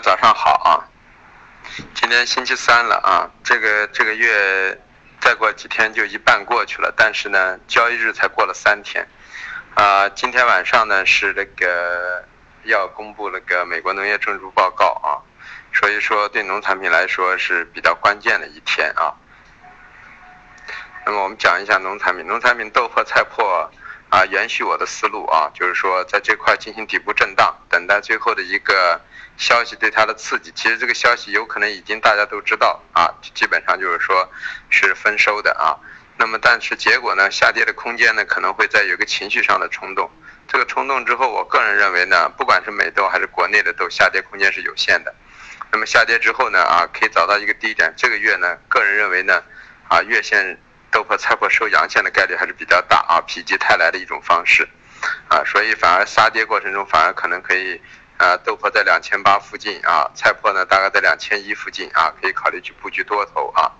早上好啊！今天星期三了啊，这个这个月再过几天就一半过去了，但是呢，交易日才过了三天啊。今天晚上呢是那个要公布那个美国农业种植报告啊，所以说对农产品来说是比较关键的一天啊。那么我们讲一下农产品，农产品豆粕、菜粕。啊，延续我的思路啊，就是说在这块进行底部震荡，等待最后的一个消息对它的刺激。其实这个消息有可能已经大家都知道啊，基本上就是说是丰收的啊。那么但是结果呢，下跌的空间呢可能会在有个情绪上的冲动。这个冲动之后，我个人认为呢，不管是美豆还是国内的豆，下跌空间是有限的。那么下跌之后呢，啊，可以找到一个低点。这个月呢，个人认为呢，啊，月线。豆粕、菜粕收阳线的概率还是比较大啊，否极泰来的一种方式，啊，所以反而杀跌过程中反而可能可以，啊，豆粕在两千八附近啊，菜粕呢大概在两千一附近啊，可以考虑去布局多头啊。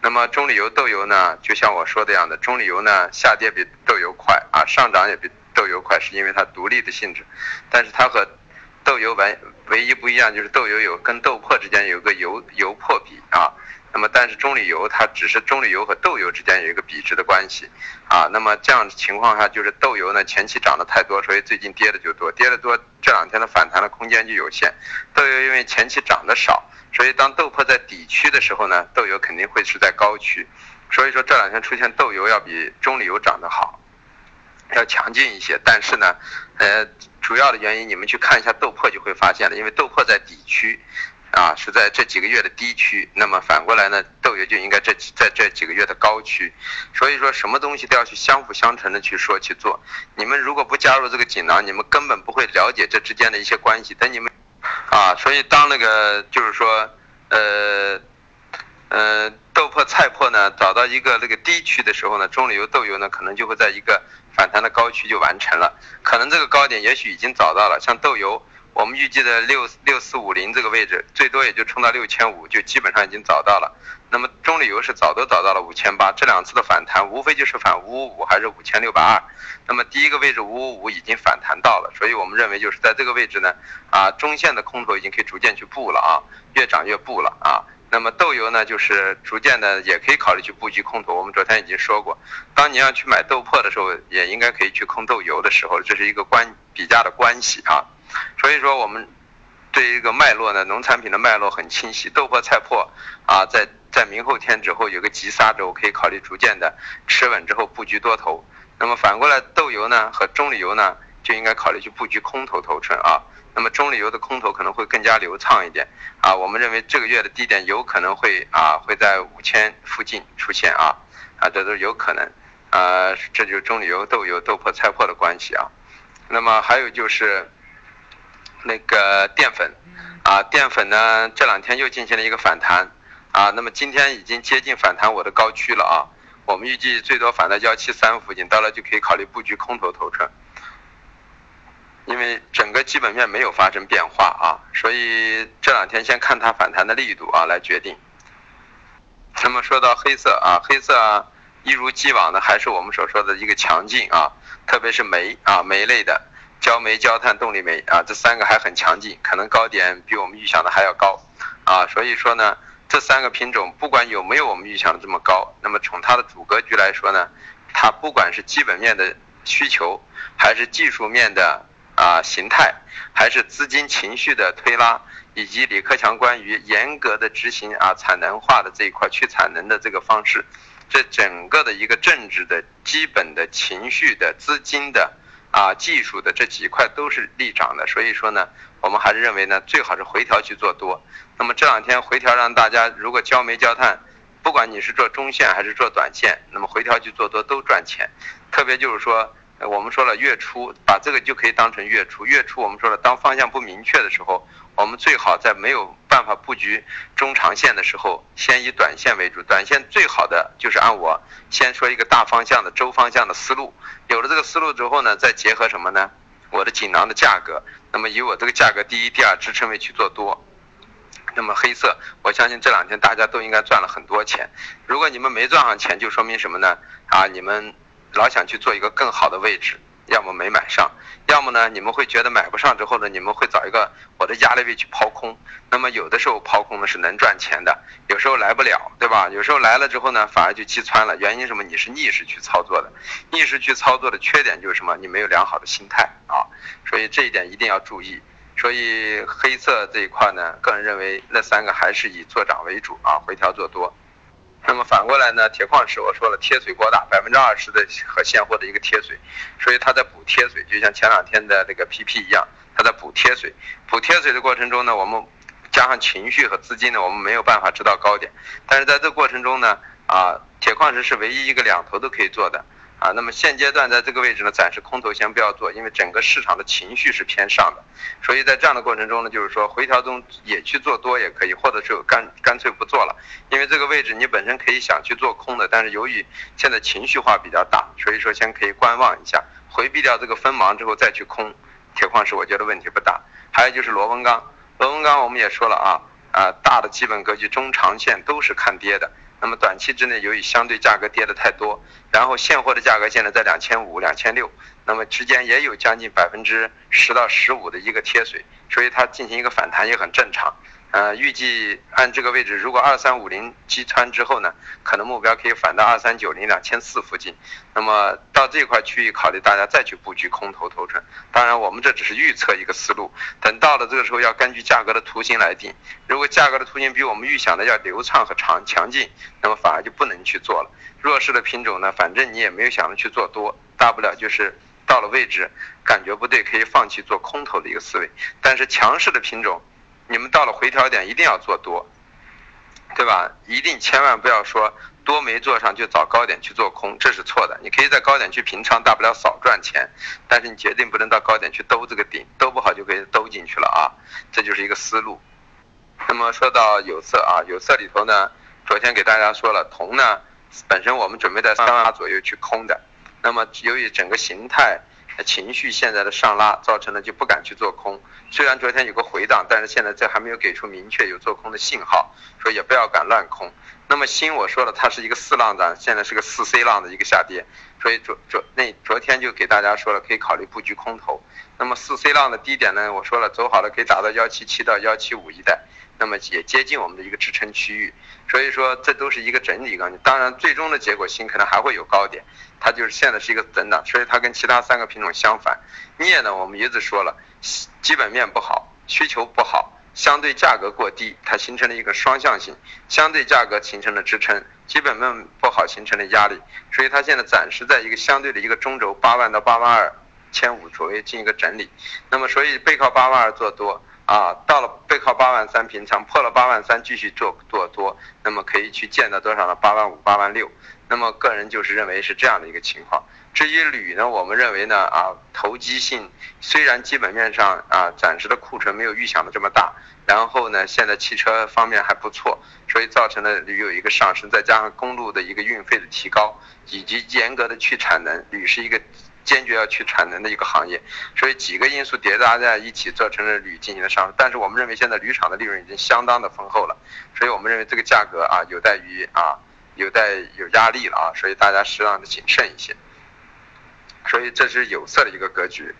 那么中榈油豆油呢，就像我说的样的，中榈油呢下跌比豆油快啊，上涨也比豆油快，是因为它独立的性质，但是它和豆油唯唯一不一样就是豆油有跟豆粕之间有个油油粕比啊。那么，但是中榈油它只是中榈油和豆油之间有一个比值的关系，啊，那么这样的情况下就是豆油呢前期涨得太多，所以最近跌的就多，跌的多，这两天的反弹的空间就有限。豆油因为前期涨得少，所以当豆粕在底区的时候呢，豆油肯定会是在高区，所以说这两天出现豆油要比中榈油涨得好，要强劲一些。但是呢，呃，主要的原因你们去看一下豆粕就会发现了，因为豆粕在底区。啊，是在这几个月的低区，那么反过来呢，豆油就应该这在这几个月的高区，所以说什么东西都要去相辅相成的去说去做。你们如果不加入这个锦囊，你们根本不会了解这之间的一些关系。等你们，啊，所以当那个就是说，呃，呃，豆粕、菜粕呢，找到一个那个低区的时候呢，中榈油、豆油呢，可能就会在一个反弹的高区就完成了。可能这个高点也许已经找到了，像豆油。我们预计的六六四五零这个位置，最多也就冲到六千五，就基本上已经找到了。那么中旅游是早都找到了五千八，这两次的反弹无非就是反五五五还是五千六百二。那么第一个位置五五五已经反弹到了，所以我们认为就是在这个位置呢，啊，中线的空头已经可以逐渐去布了啊，越涨越布了啊。那么豆油呢，就是逐渐的也可以考虑去布局空头。我们昨天已经说过，当你要去买豆粕的时候，也应该可以去空豆油的时候，这是一个关比价的关系啊。所以说，我们对一个脉络呢，农产品的脉络很清晰。豆粕、菜粕啊，在在明后天之后有个急杀之后，可以考虑逐渐的持稳之后布局多头。那么反过来，豆油呢和中榈油呢，就应该考虑去布局空头头寸啊。那么中榈油的空头可能会更加流畅一点啊。我们认为这个月的低点有可能会啊会在五千附近出现啊啊，这都是有可能啊。这就是中榈油、豆油、豆粕、菜粕的关系啊。那么还有就是。那个淀粉，啊，淀粉呢这两天又进行了一个反弹，啊，那么今天已经接近反弹我的高区了啊，我们预计最多反到幺七三附近，到了就可以考虑布局空头头寸，因为整个基本面没有发生变化啊，所以这两天先看它反弹的力度啊来决定。那么说到黑色啊，黑色一如既往的还是我们所说的一个强劲啊，特别是煤啊煤类的。焦煤、焦炭、动力煤啊，这三个还很强劲，可能高点比我们预想的还要高，啊，所以说呢，这三个品种不管有没有我们预想的这么高，那么从它的主格局来说呢，它不管是基本面的需求，还是技术面的啊形态，还是资金情绪的推拉，以及李克强关于严格的执行啊产能化的这一块去产能的这个方式，这整个的一个政治的基本的情绪的资金的。啊，技术的这几块都是利涨的，所以说呢，我们还是认为呢，最好是回调去做多。那么这两天回调让大家如果焦煤焦炭，不管你是做中线还是做短线，那么回调去做多都赚钱。特别就是说。我们说了，月初把这个就可以当成月初。月初我们说了，当方向不明确的时候，我们最好在没有办法布局中长线的时候，先以短线为主。短线最好的就是按我先说一个大方向的周方向的思路。有了这个思路之后呢，再结合什么呢？我的锦囊的价格，那么以我这个价格第一、第二支撑位去做多。那么黑色，我相信这两天大家都应该赚了很多钱。如果你们没赚上钱，就说明什么呢？啊，你们。老想去做一个更好的位置要么没买上，要么呢你们会觉得买不上之后呢，你们会找一个我的压力位去抛空。那么有的时候抛空呢是能赚钱的，有时候来不了，对吧？有时候来了之后呢，反而就击穿了。原因什么？你是逆势去操作的，逆势去操作的缺点就是什么？你没有良好的心态啊，所以这一点一定要注意。所以黑色这一块呢，个人认为那三个还是以做涨为主啊，回调做多。那么反过来呢，铁矿石我说了贴水过大，百分之二十的和现货的一个贴水，所以它在补贴水，就像前两天的那个 PP 一样，它在补贴水。补贴水的过程中呢，我们加上情绪和资金呢，我们没有办法知道高点。但是在这过程中呢，啊，铁矿石是唯一一个两头都可以做的。啊，那么现阶段在这个位置呢，暂时空头先不要做，因为整个市场的情绪是偏上的，所以在这样的过程中呢，就是说回调中也去做多也可以，或者是干干脆不做了，因为这个位置你本身可以想去做空的，但是由于现在情绪化比较大，所以说先可以观望一下，回避掉这个分盲之后再去空铁矿石，我觉得问题不大。还有就是螺纹钢，螺纹钢我们也说了啊，啊大的基本格局中长线都是看跌的。那么短期之内，由于相对价格跌的太多，然后现货的价格现在在两千五、两千六，那么之间也有将近百分之十到十五的一个贴水，所以它进行一个反弹也很正常。呃，预计按这个位置，如果二三五零击穿之后呢，可能目标可以反到二三九零两千四附近。那么到这块区域考虑，大家再去布局空头头寸。当然，我们这只是预测一个思路，等到了这个时候要根据价格的图形来定。如果价格的图形比我们预想的要流畅和长强劲，那么反而就不能去做了。弱势的品种呢，反正你也没有想着去做多，大不了就是到了位置感觉不对，可以放弃做空头的一个思维。但是强势的品种。你们到了回调点一定要做多，对吧？一定千万不要说多没做上就找高点去做空，这是错的。你可以在高点去平仓，大不了少赚钱，但是你绝对不能到高点去兜这个顶，兜不好就可以兜进去了啊！这就是一个思路。那么说到有色啊，有色里头呢，昨天给大家说了，铜呢本身我们准备在三万左右去空的，那么由于整个形态。情绪现在的上拉，造成了就不敢去做空。虽然昨天有个回档，但是现在这还没有给出明确有做空的信号，说也不要敢乱空。那么新我说了，它是一个四浪涨，现在是个四 C 浪的一个下跌，所以昨昨那昨天就给大家说了，可以考虑布局空头。那么四 C 浪的低点呢，我说了走好了可以打到幺七七到幺七五一带。那么也接近我们的一个支撑区域，所以说这都是一个整理杠当然，最终的结果锌可能还会有高点，它就是现在是一个震荡，所以它跟其他三个品种相反。镍呢，我们一直说了，基本面不好，需求不好，相对价格过低，它形成了一个双向性，相对价格形成了支撑，基本面不好形成了压力，所以它现在暂时在一个相对的一个中轴八万到八万二千五左右进一个整理。那么，所以背靠八万二做多。啊，到了背靠八万三平仓，破了八万三继续做做多，那么可以去见到多少呢？八万五、八万六。那么个人就是认为是这样的一个情况。至于铝呢，我们认为呢，啊，投机性虽然基本面上啊暂时的库存没有预想的这么大，然后呢，现在汽车方面还不错，所以造成了铝有一个上升，再加上公路的一个运费的提高，以及严格的去产能，铝是一个。坚决要去产能的一个行业，所以几个因素叠加在一起，造成了铝进行了上升。但是我们认为现在铝厂的利润已经相当的丰厚了，所以我们认为这个价格啊有待于啊有待有压力了啊，所以大家适当的谨慎一些。所以这是有色的一个格局。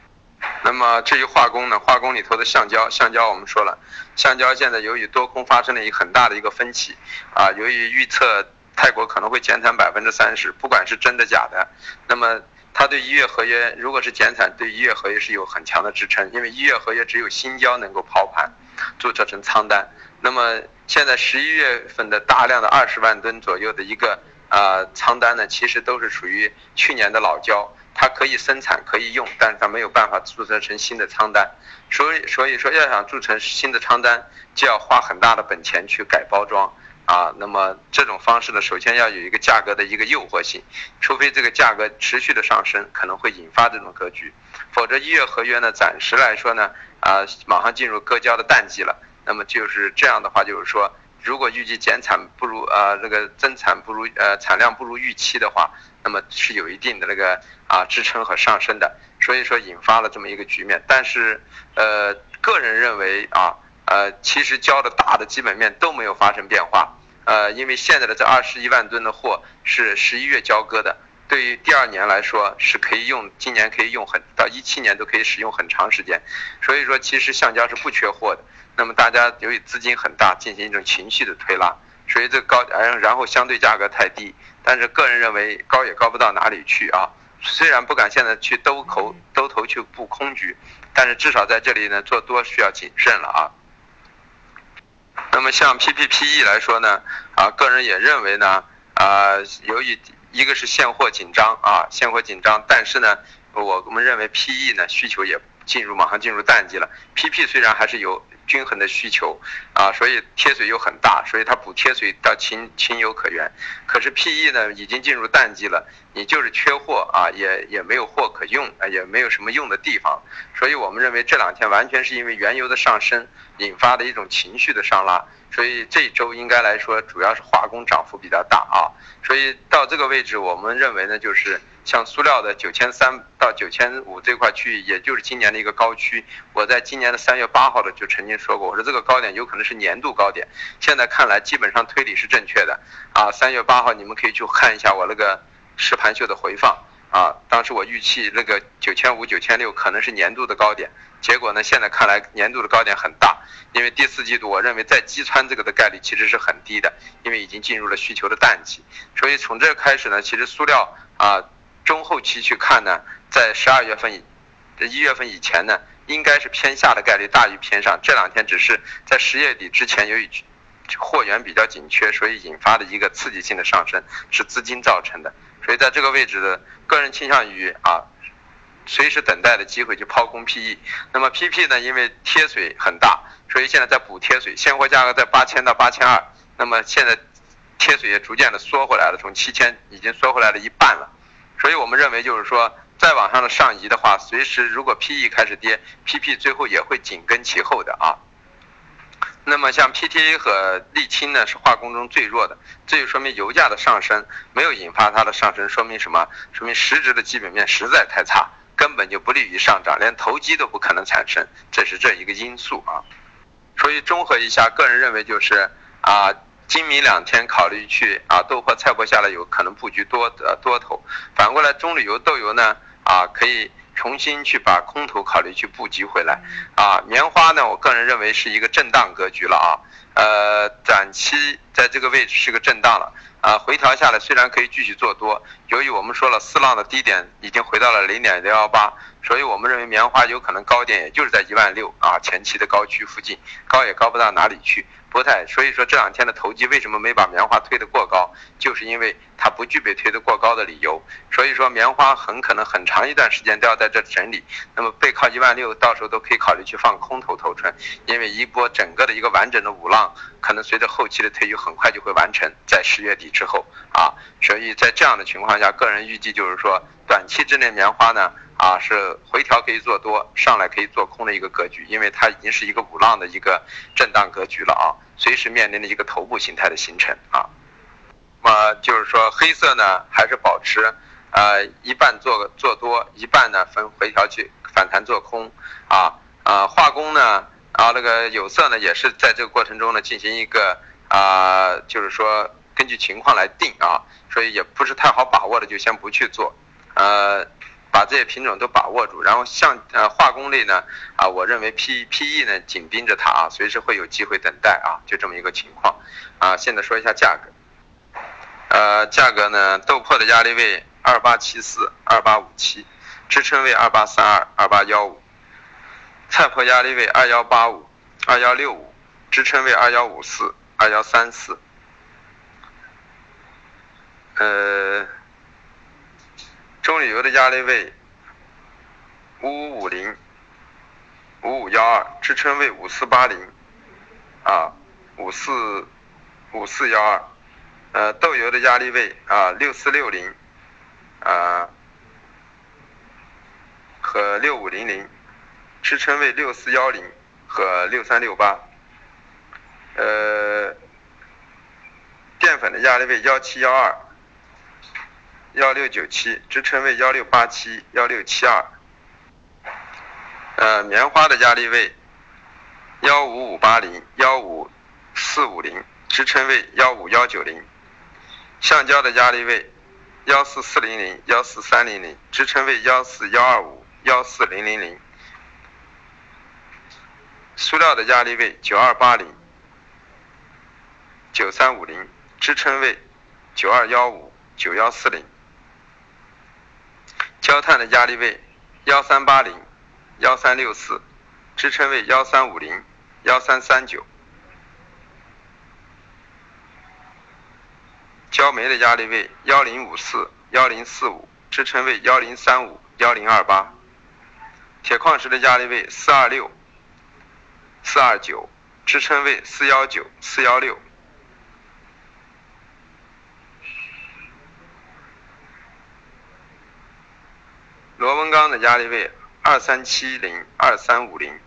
那么至于化工呢？化工里头的橡胶，橡胶我们说了，橡胶现在由于多空发生了一个很大的一个分歧啊，由于预测泰国可能会减产百分之三十，不管是真的假的，那么。它对一月合约，如果是减产，对一月合约是有很强的支撑，因为一月合约只有新交能够抛盘，注册成仓单。那么现在十一月份的大量的二十万吨左右的一个呃仓单呢，其实都是属于去年的老交，它可以生产可以用，但是它没有办法注册成新的仓单。所以所以说要想注册新的仓单，就要花很大的本钱去改包装。啊，那么这种方式呢，首先要有一个价格的一个诱惑性，除非这个价格持续的上升，可能会引发这种格局，否则一月合约呢，暂时来说呢，啊，马上进入割胶的淡季了，那么就是这样的话，就是说，如果预计减产不如呃这个增产不如呃产量不如预期的话，那么是有一定的那个啊支撑和上升的，所以说引发了这么一个局面，但是呃个人认为啊。呃，其实交的大的基本面都没有发生变化，呃，因为现在的这二十一万吨的货是十一月交割的，对于第二年来说是可以用，今年可以用很到一七年都可以使用很长时间，所以说其实橡胶是不缺货的。那么大家由于资金很大，进行一种情绪的推拉，所以这高，然然后相对价格太低，但是个人认为高也高不到哪里去啊。虽然不敢现在去兜口兜头去布空局，但是至少在这里呢做多需要谨慎了啊。那么像 PPPE 来说呢，啊，个人也认为呢，啊，由于一个是现货紧张啊，现货紧张，但是呢，我们认为 PE 呢需求也进入马上进入淡季了，PP 虽然还是有。均衡的需求啊，所以贴水又很大，所以它补贴水倒情情有可原。可是 PE 呢，已经进入淡季了，你就是缺货啊，也也没有货可用啊，也没有什么用的地方。所以我们认为这两天完全是因为原油的上升引发的一种情绪的上拉，所以这一周应该来说主要是化工涨幅比较大啊。所以到这个位置，我们认为呢，就是。像塑料的九千三到九千五这块区域，也就是今年的一个高区。我在今年的三月八号的就曾经说过，我说这个高点有可能是年度高点。现在看来，基本上推理是正确的。啊，三月八号你们可以去看一下我那个实盘秀的回放。啊，当时我预期那个九千五、九千六可能是年度的高点，结果呢，现在看来年度的高点很大，因为第四季度我认为再击穿这个的概率其实是很低的，因为已经进入了需求的淡季。所以从这开始呢，其实塑料啊。中后期去看呢，在十二月份以，一月份以前呢，应该是偏下的概率大于偏上。这两天只是在十月底之前，由于货源比较紧缺，所以引发的一个刺激性的上升，是资金造成的。所以在这个位置的个人倾向于啊，随时等待的机会就抛空 PE。那么 PP 呢，因为贴水很大，所以现在在补贴水，现货价格在八千到八千二。那么现在贴水也逐渐的缩回来了，从七千已经缩回来了一半了。所以我们认为，就是说，再往上的上移的话，随时如果 PE 开始跌，PP 最后也会紧跟其后的啊。那么像 PTA 和沥青呢，是化工中最弱的，这就说明油价的上升没有引发它的上升，说明什么？说明实质的基本面实在太差，根本就不利于上涨，连投机都不可能产生，这是这一个因素啊。所以综合一下，个人认为就是啊。今明两天考虑去啊，豆粕、菜粕下来有可能布局多呃多头，反过来棕榈油、豆油呢啊，可以重新去把空头考虑去布局回来啊。棉花呢，我个人认为是一个震荡格局了啊，呃，短期在这个位置是个震荡了啊，回调下来虽然可以继续做多，由于我们说了四浪的低点已经回到了零点六幺八，所以我们认为棉花有可能高点也就是在一万六啊前期的高区附近，高也高不到哪里去。不太，所以说这两天的投机为什么没把棉花推得过高，就是因为它不具备推得过高的理由。所以说棉花很可能很长一段时间都要在这整理，那么背靠一万六，到时候都可以考虑去放空头头寸，因为一波整个的一个完整的五浪，可能随着后期的推移很快就会完成，在十月底之后啊，所以在这样的情况下，个人预计就是说短期之内棉花呢。啊，是回调可以做多，上来可以做空的一个格局，因为它已经是一个五浪的一个震荡格局了啊，随时面临的一个头部形态的形成啊。那么就是说，黑色呢还是保持呃一半做做多，一半呢分回调去反弹做空啊啊，化工呢啊那个有色呢也是在这个过程中呢进行一个啊，就是说根据情况来定啊，所以也不是太好把握的，就先不去做呃。这些品种都把握住，然后像呃化工类呢，啊，我认为 P P E 呢紧盯着它啊，随时会有机会等待啊，就这么一个情况，啊，现在说一下价格，呃，价格呢，豆粕的压力位二八七四二八五七，支撑位二八三二二八幺五，菜粕压力位二幺八五二幺六五，支撑位二幺五四二幺三四，呃。中铝油的压力位五五五零五五幺二，支撑位五四八零啊五四五四幺二，呃豆油的压力位啊六四六零啊和六五零零，支撑位六四幺零和六三六八，呃淀粉的压力位幺七幺二。幺六九七支撑位幺六八七幺六七二，呃，棉花的压力位幺五五八零幺五四五零支撑位幺五幺九零，橡胶的压力位幺四四零零、幺四三零零，支撑位幺四幺二五、幺四零零零。塑料的压力位九二八零、九三五零，支撑位九二幺五、九幺四零。焦炭的压力位幺三八零、幺三六四，支撑位幺三五零、幺三三九。焦煤的压力位幺零五四、幺零四五，支撑位幺零三五、幺零二八。铁矿石的压力位四二六、四二九，支撑位四幺九、四幺六。螺纹钢的压力位二三七零、二三五零，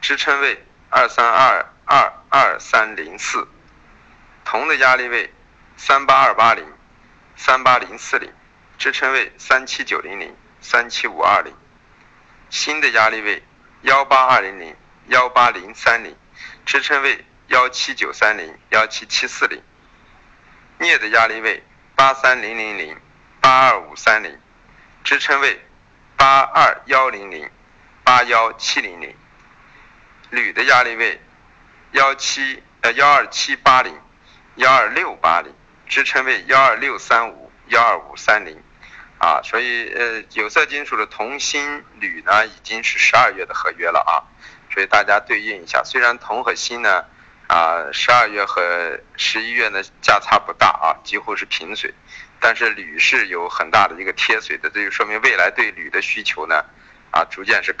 支撑位二三二二、二三零四。铜的压力位。三八二八零，三八零四零，支撑位三七九零零，三七五二零。锌的压力位幺八二零零，幺八零三零，支撑位幺七九三零，幺七七四零。镍的压力位八三零零零，八二五三零，支撑位八二幺零零，八幺七零零。铝的压力位幺七呃幺二七八零，幺二六八零。支撑位幺二六三五幺二五三零，啊，所以呃有色金属的铜、锌、铝呢已经是十二月的合约了啊，所以大家对应一下，虽然铜和锌呢啊十二月和十一月呢价差不大啊，几乎是平水，但是铝是有很大的一个贴水的，这就说明未来对铝的需求呢啊逐渐是